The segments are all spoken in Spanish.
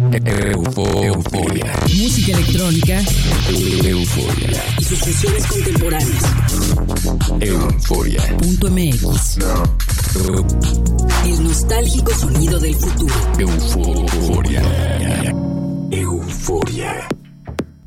Euforia. Música electrónica. Euforia. Y sus sesiones contemporáneas. Euforia. Punto MX. El nostálgico sonido del futuro. Euforia. Euforia.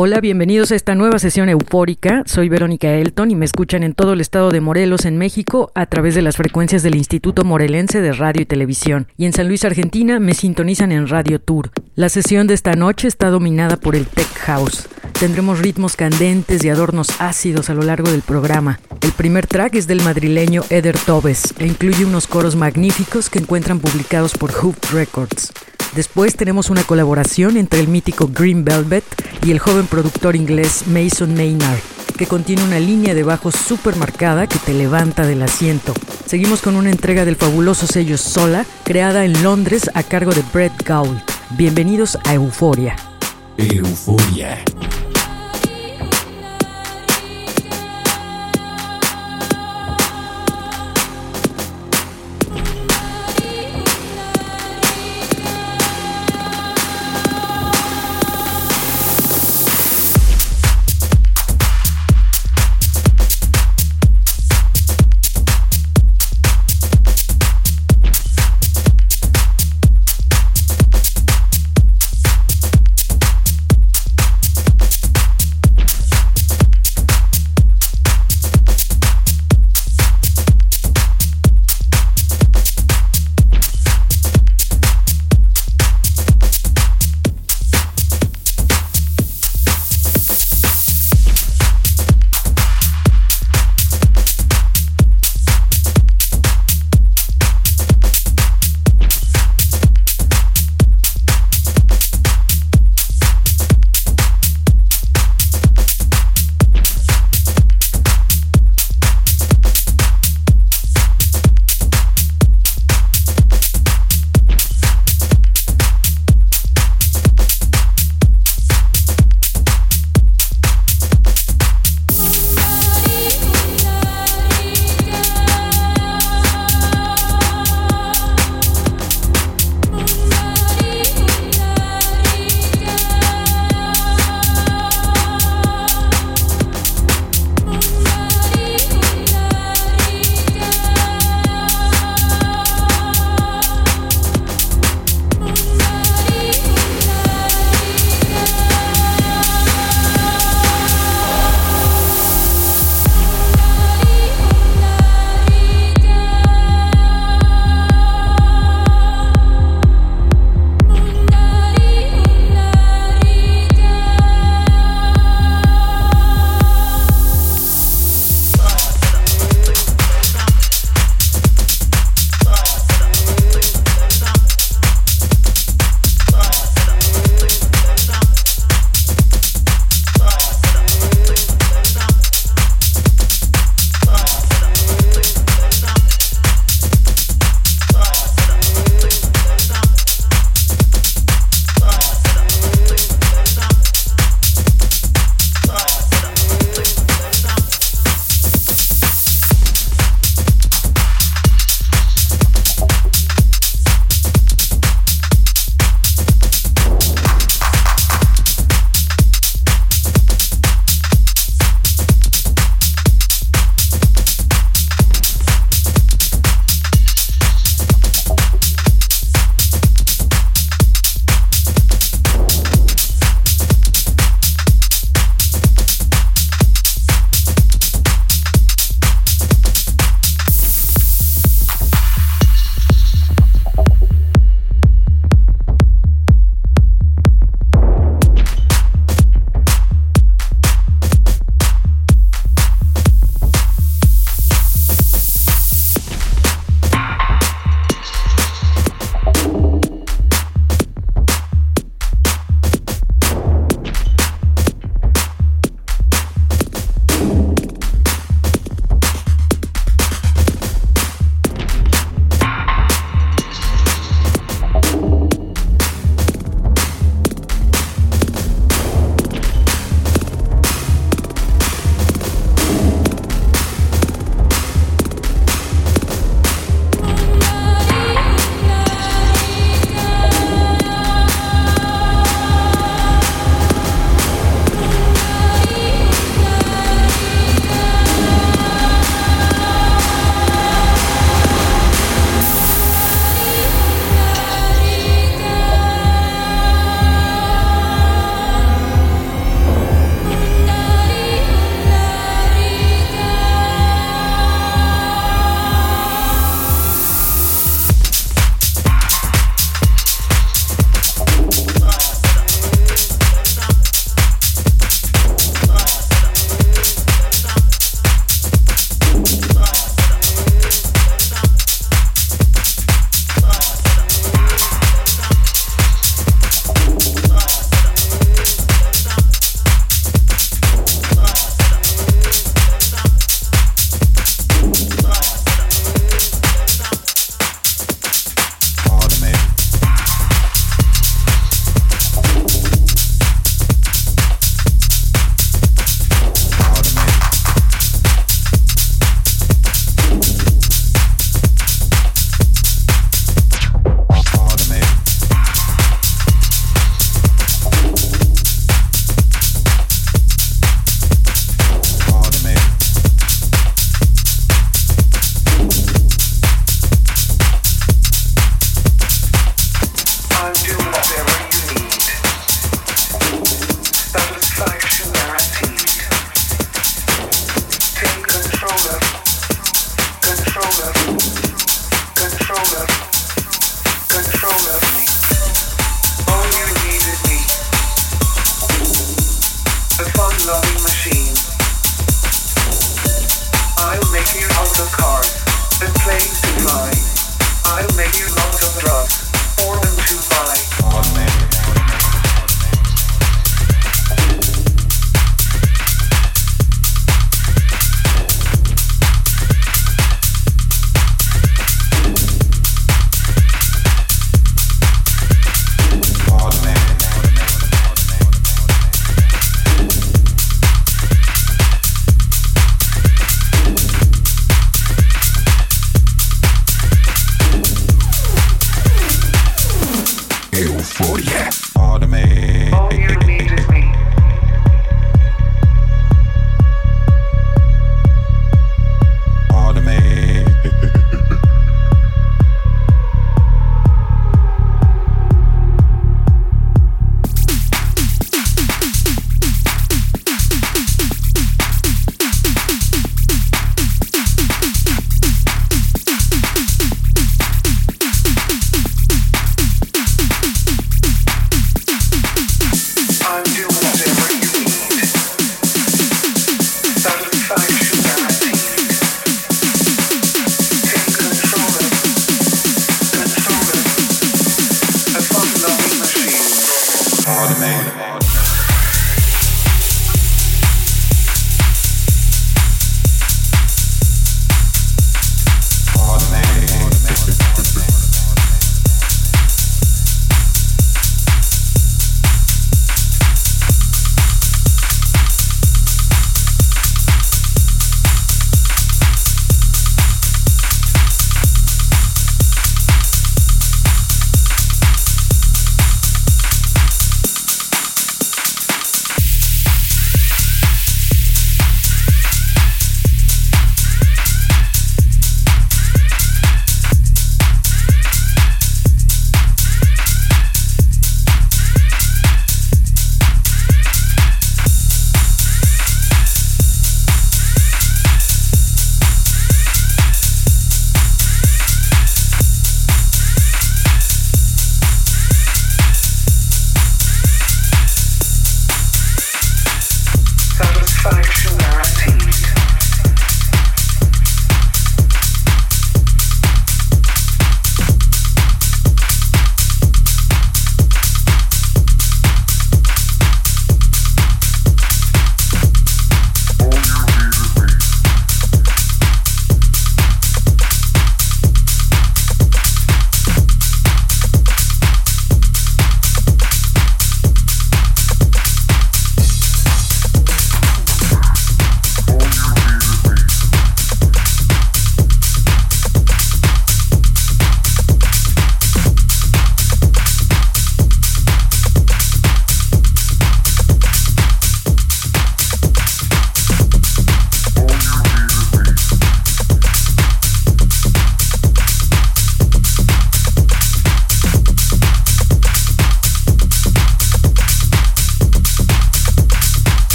Hola, bienvenidos a esta nueva sesión eufórica. Soy Verónica Elton y me escuchan en todo el estado de Morelos, en México, a través de las frecuencias del Instituto Morelense de Radio y Televisión. Y en San Luis, Argentina, me sintonizan en Radio Tour. La sesión de esta noche está dominada por el Tech House. Tendremos ritmos candentes y adornos ácidos a lo largo del programa. El primer track es del madrileño Eder Tobes e incluye unos coros magníficos que encuentran publicados por Hoop Records. Después tenemos una colaboración entre el mítico Green Velvet y el joven productor inglés Mason Maynard, que contiene una línea de bajos súper marcada que te levanta del asiento. Seguimos con una entrega del fabuloso sello Sola, creada en Londres a cargo de Brett Gould. Bienvenidos a Euforia. Euforia.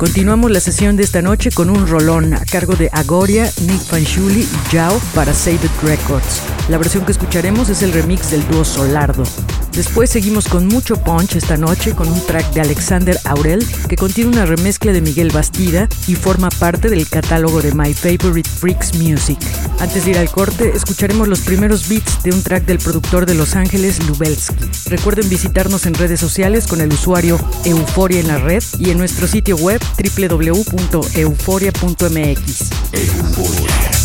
Continuamos la sesión de esta noche con un rolón a cargo de Agoria, Nick Fanchuli y Jao para Save It Records. La versión que escucharemos es el remix del dúo Solardo. Después seguimos con mucho punch esta noche con un track de Alexander Aurel que contiene una remezcla de Miguel Bastida y forma parte del catálogo de My Favorite Freaks Music. Antes de ir al corte, escucharemos los primeros beats de un track del productor de Los Ángeles, Lubelsky. Recuerden visitarnos en redes sociales con el usuario Euforia en la red y en nuestro sitio web www.euforia.mx.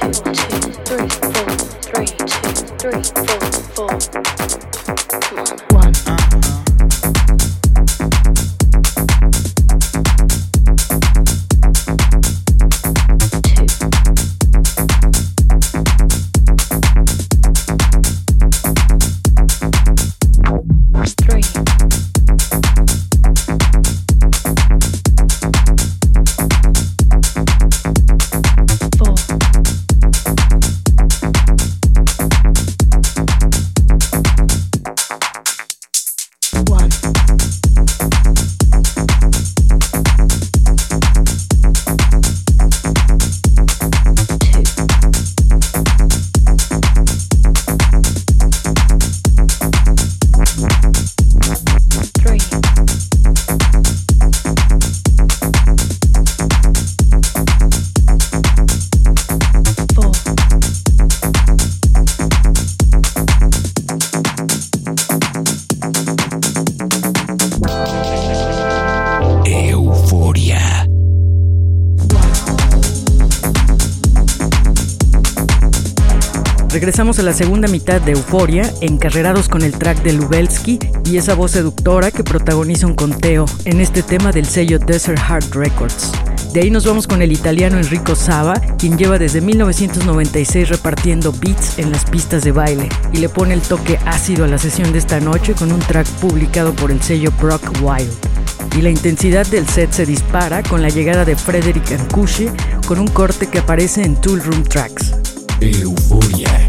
Regresamos a la segunda mitad de Euforia, encarrerados con el track de Lubelsky y esa voz seductora que protagoniza un conteo en este tema del sello Desert Heart Records. De ahí nos vamos con el italiano Enrico Sava, quien lleva desde 1996 repartiendo beats en las pistas de baile y le pone el toque ácido a la sesión de esta noche con un track publicado por el sello Brock Wild. Y la intensidad del set se dispara con la llegada de Frederick Ancushi con un corte que aparece en Tool Room Tracks. Euforia.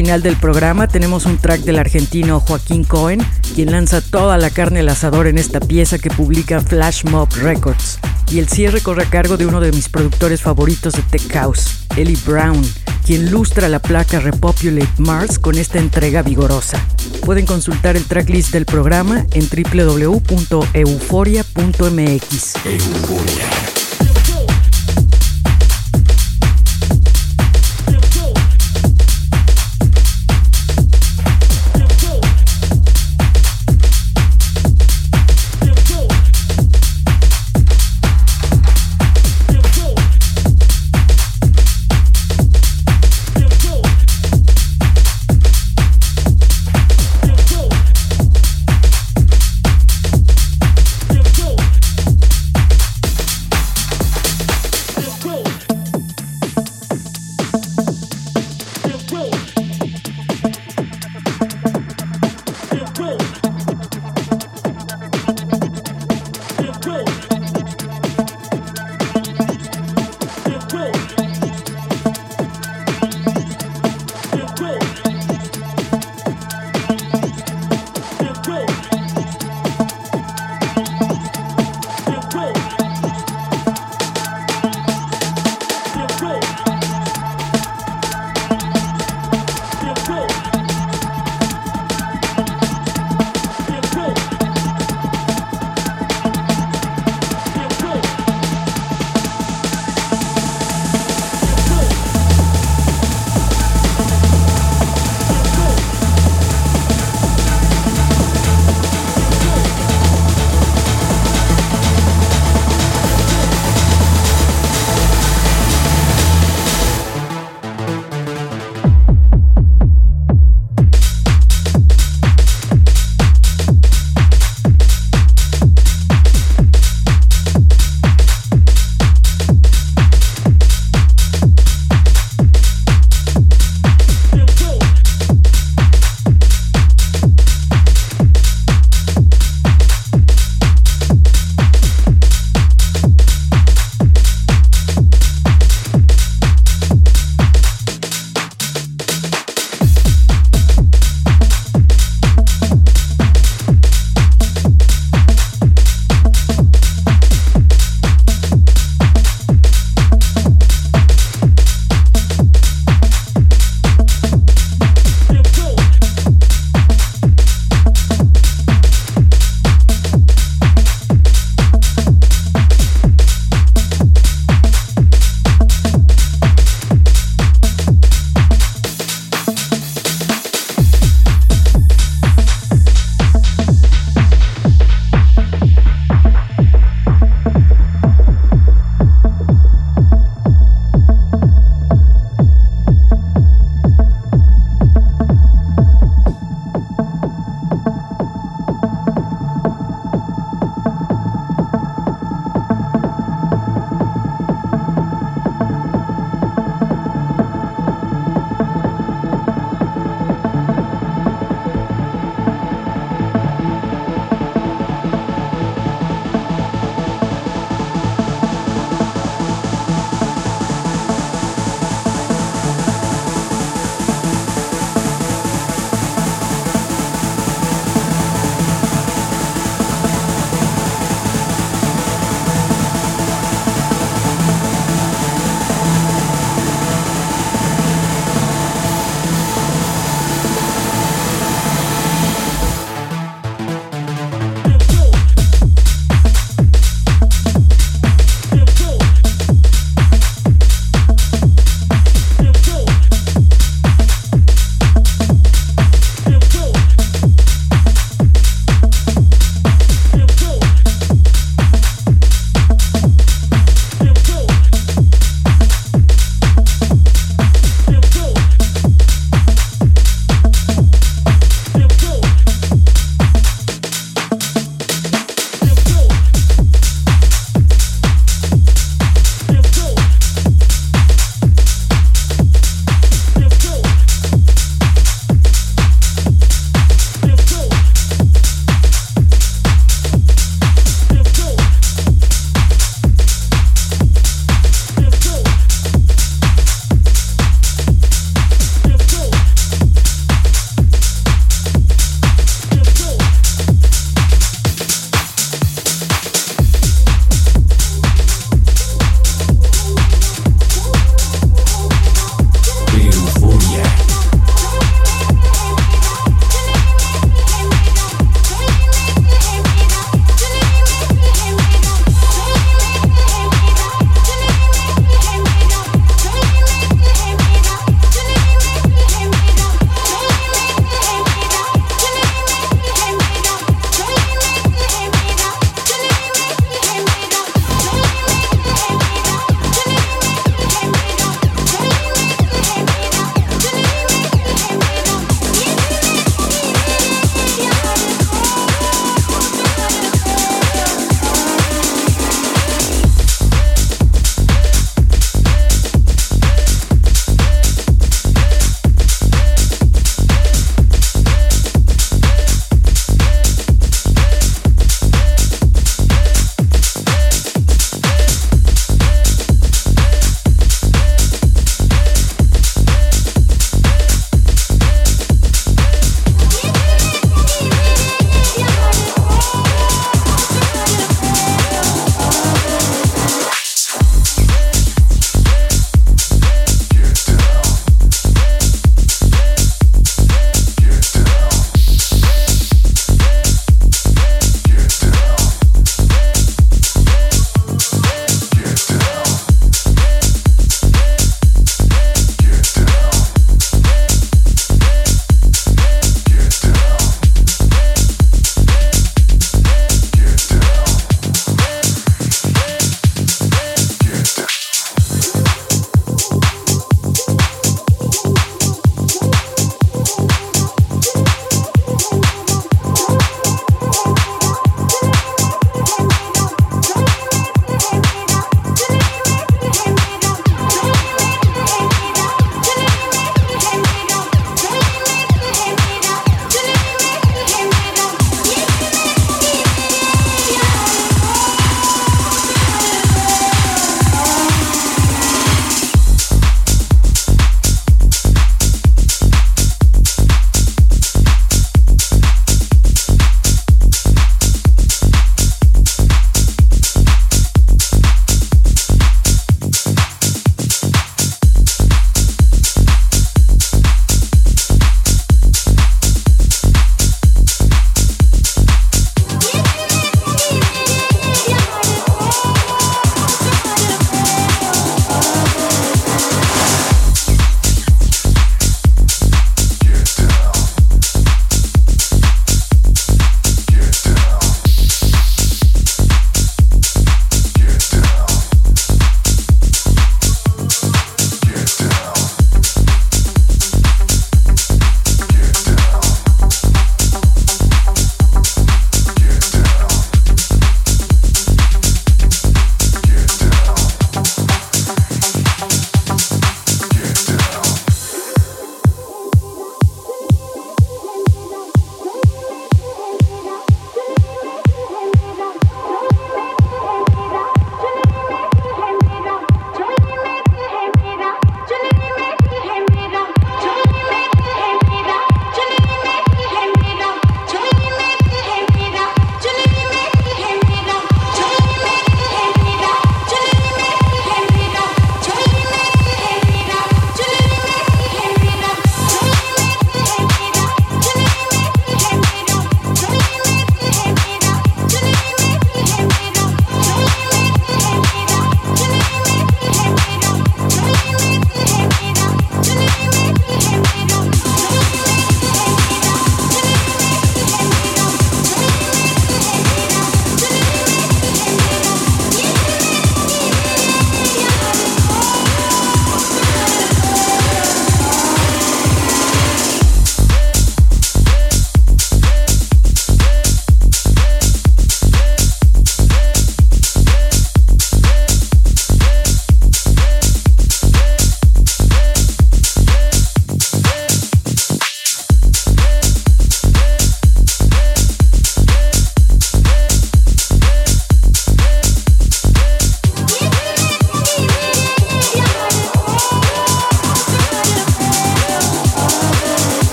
Final del programa tenemos un track del argentino Joaquín Cohen, quien lanza toda la carne al asador en esta pieza que publica Flash Mob Records. Y el cierre corre a cargo de uno de mis productores favoritos de Tech House, Ellie Brown, quien lustra la placa Repopulate Mars con esta entrega vigorosa. Pueden consultar el tracklist del programa en www.euforia.mx.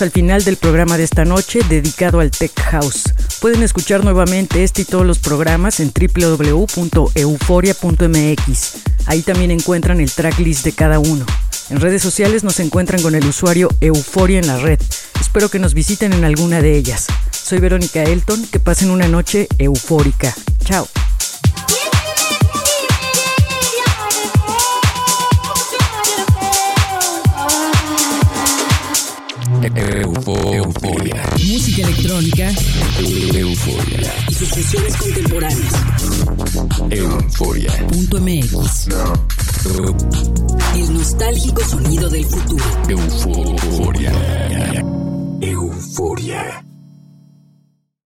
Al final del programa de esta noche dedicado al Tech House. Pueden escuchar nuevamente este y todos los programas en www.euforia.mx. Ahí también encuentran el tracklist de cada uno. En redes sociales nos encuentran con el usuario Euforia en la red. Espero que nos visiten en alguna de ellas. Soy Verónica Elton, que pasen una noche eufórica. Chao. Euforia. Música electrónica Euforia. y sus fusiones contemporáneas. Euforia. Punto MX. El nostálgico sonido del futuro. Euforia. Euforia.